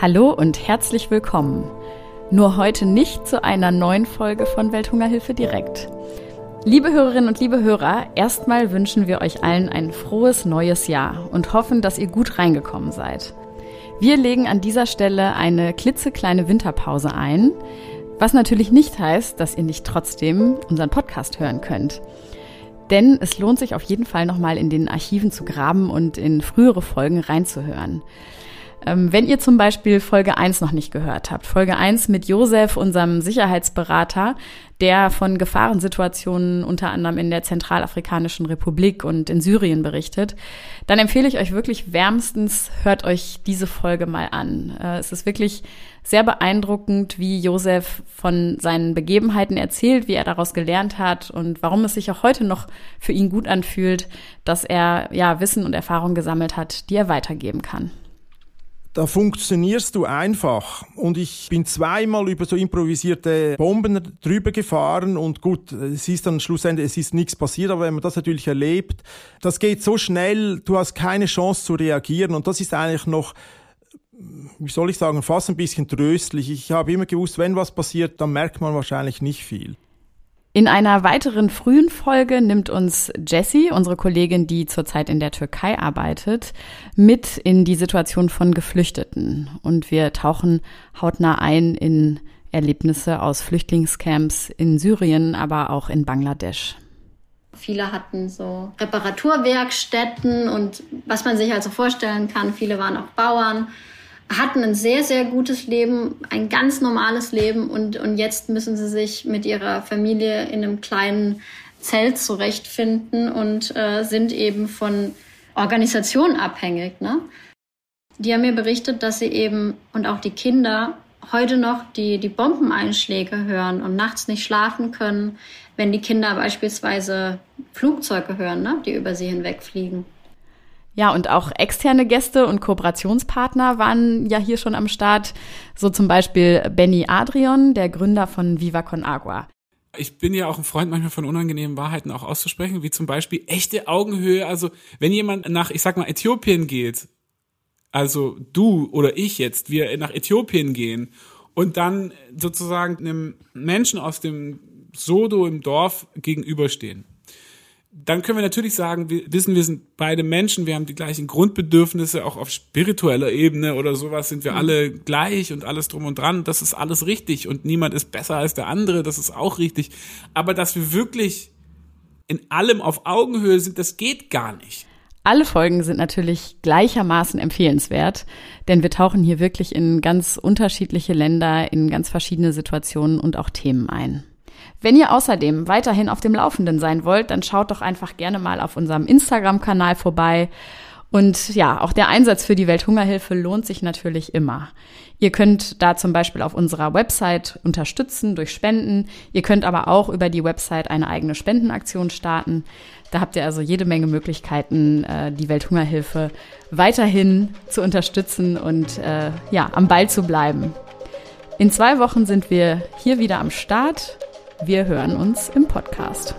Hallo und herzlich willkommen. Nur heute nicht zu einer neuen Folge von Welthungerhilfe direkt. Liebe Hörerinnen und liebe Hörer, erstmal wünschen wir euch allen ein frohes neues Jahr und hoffen, dass ihr gut reingekommen seid. Wir legen an dieser Stelle eine klitzekleine Winterpause ein, was natürlich nicht heißt, dass ihr nicht trotzdem unseren Podcast hören könnt. Denn es lohnt sich auf jeden Fall nochmal in den Archiven zu graben und in frühere Folgen reinzuhören. Ähm, wenn ihr zum Beispiel Folge 1 noch nicht gehört habt, Folge 1 mit Josef, unserem Sicherheitsberater, der von Gefahrensituationen unter anderem in der Zentralafrikanischen Republik und in Syrien berichtet, dann empfehle ich euch wirklich wärmstens, hört euch diese Folge mal an. Äh, es ist wirklich sehr beeindruckend, wie Josef von seinen Begebenheiten erzählt, wie er daraus gelernt hat und warum es sich auch heute noch für ihn gut anfühlt, dass er ja Wissen und Erfahrung gesammelt hat, die er weitergeben kann da funktionierst du einfach. Und ich bin zweimal über so improvisierte Bomben drüber gefahren und gut, es ist dann schlussendlich, es ist nichts passiert, aber wenn man das natürlich erlebt, das geht so schnell, du hast keine Chance zu reagieren und das ist eigentlich noch wie soll ich sagen, fast ein bisschen tröstlich. Ich habe immer gewusst, wenn was passiert, dann merkt man wahrscheinlich nicht viel. In einer weiteren frühen Folge nimmt uns Jessie, unsere Kollegin, die zurzeit in der Türkei arbeitet, mit in die Situation von Geflüchteten. Und wir tauchen hautnah ein in Erlebnisse aus Flüchtlingscamps in Syrien, aber auch in Bangladesch. Viele hatten so Reparaturwerkstätten und was man sich also vorstellen kann, viele waren auch Bauern hatten ein sehr, sehr gutes Leben, ein ganz normales Leben und, und jetzt müssen sie sich mit ihrer Familie in einem kleinen Zelt zurechtfinden und äh, sind eben von Organisationen abhängig. Ne? Die haben mir berichtet, dass sie eben und auch die Kinder heute noch die, die Bombeneinschläge hören und nachts nicht schlafen können, wenn die Kinder beispielsweise Flugzeuge hören, ne? die über sie hinwegfliegen. Ja, und auch externe Gäste und Kooperationspartner waren ja hier schon am Start. So zum Beispiel Benny Adrian, der Gründer von Viva Con Agua. Ich bin ja auch ein Freund manchmal von unangenehmen Wahrheiten auch auszusprechen, wie zum Beispiel echte Augenhöhe. Also wenn jemand nach, ich sag mal, Äthiopien geht, also du oder ich jetzt, wir nach Äthiopien gehen und dann sozusagen einem Menschen aus dem Sodo im Dorf gegenüberstehen dann können wir natürlich sagen, wir wissen, wir sind beide Menschen, wir haben die gleichen Grundbedürfnisse, auch auf spiritueller Ebene oder sowas sind wir mhm. alle gleich und alles drum und dran. Das ist alles richtig und niemand ist besser als der andere, das ist auch richtig. Aber dass wir wirklich in allem auf Augenhöhe sind, das geht gar nicht. Alle Folgen sind natürlich gleichermaßen empfehlenswert, denn wir tauchen hier wirklich in ganz unterschiedliche Länder, in ganz verschiedene Situationen und auch Themen ein. Wenn ihr außerdem weiterhin auf dem Laufenden sein wollt, dann schaut doch einfach gerne mal auf unserem Instagram-Kanal vorbei. Und ja, auch der Einsatz für die Welthungerhilfe lohnt sich natürlich immer. Ihr könnt da zum Beispiel auf unserer Website unterstützen durch Spenden. Ihr könnt aber auch über die Website eine eigene Spendenaktion starten. Da habt ihr also jede Menge Möglichkeiten, äh, die Welthungerhilfe weiterhin zu unterstützen und äh, ja, am Ball zu bleiben. In zwei Wochen sind wir hier wieder am Start wir hören uns im Podcast.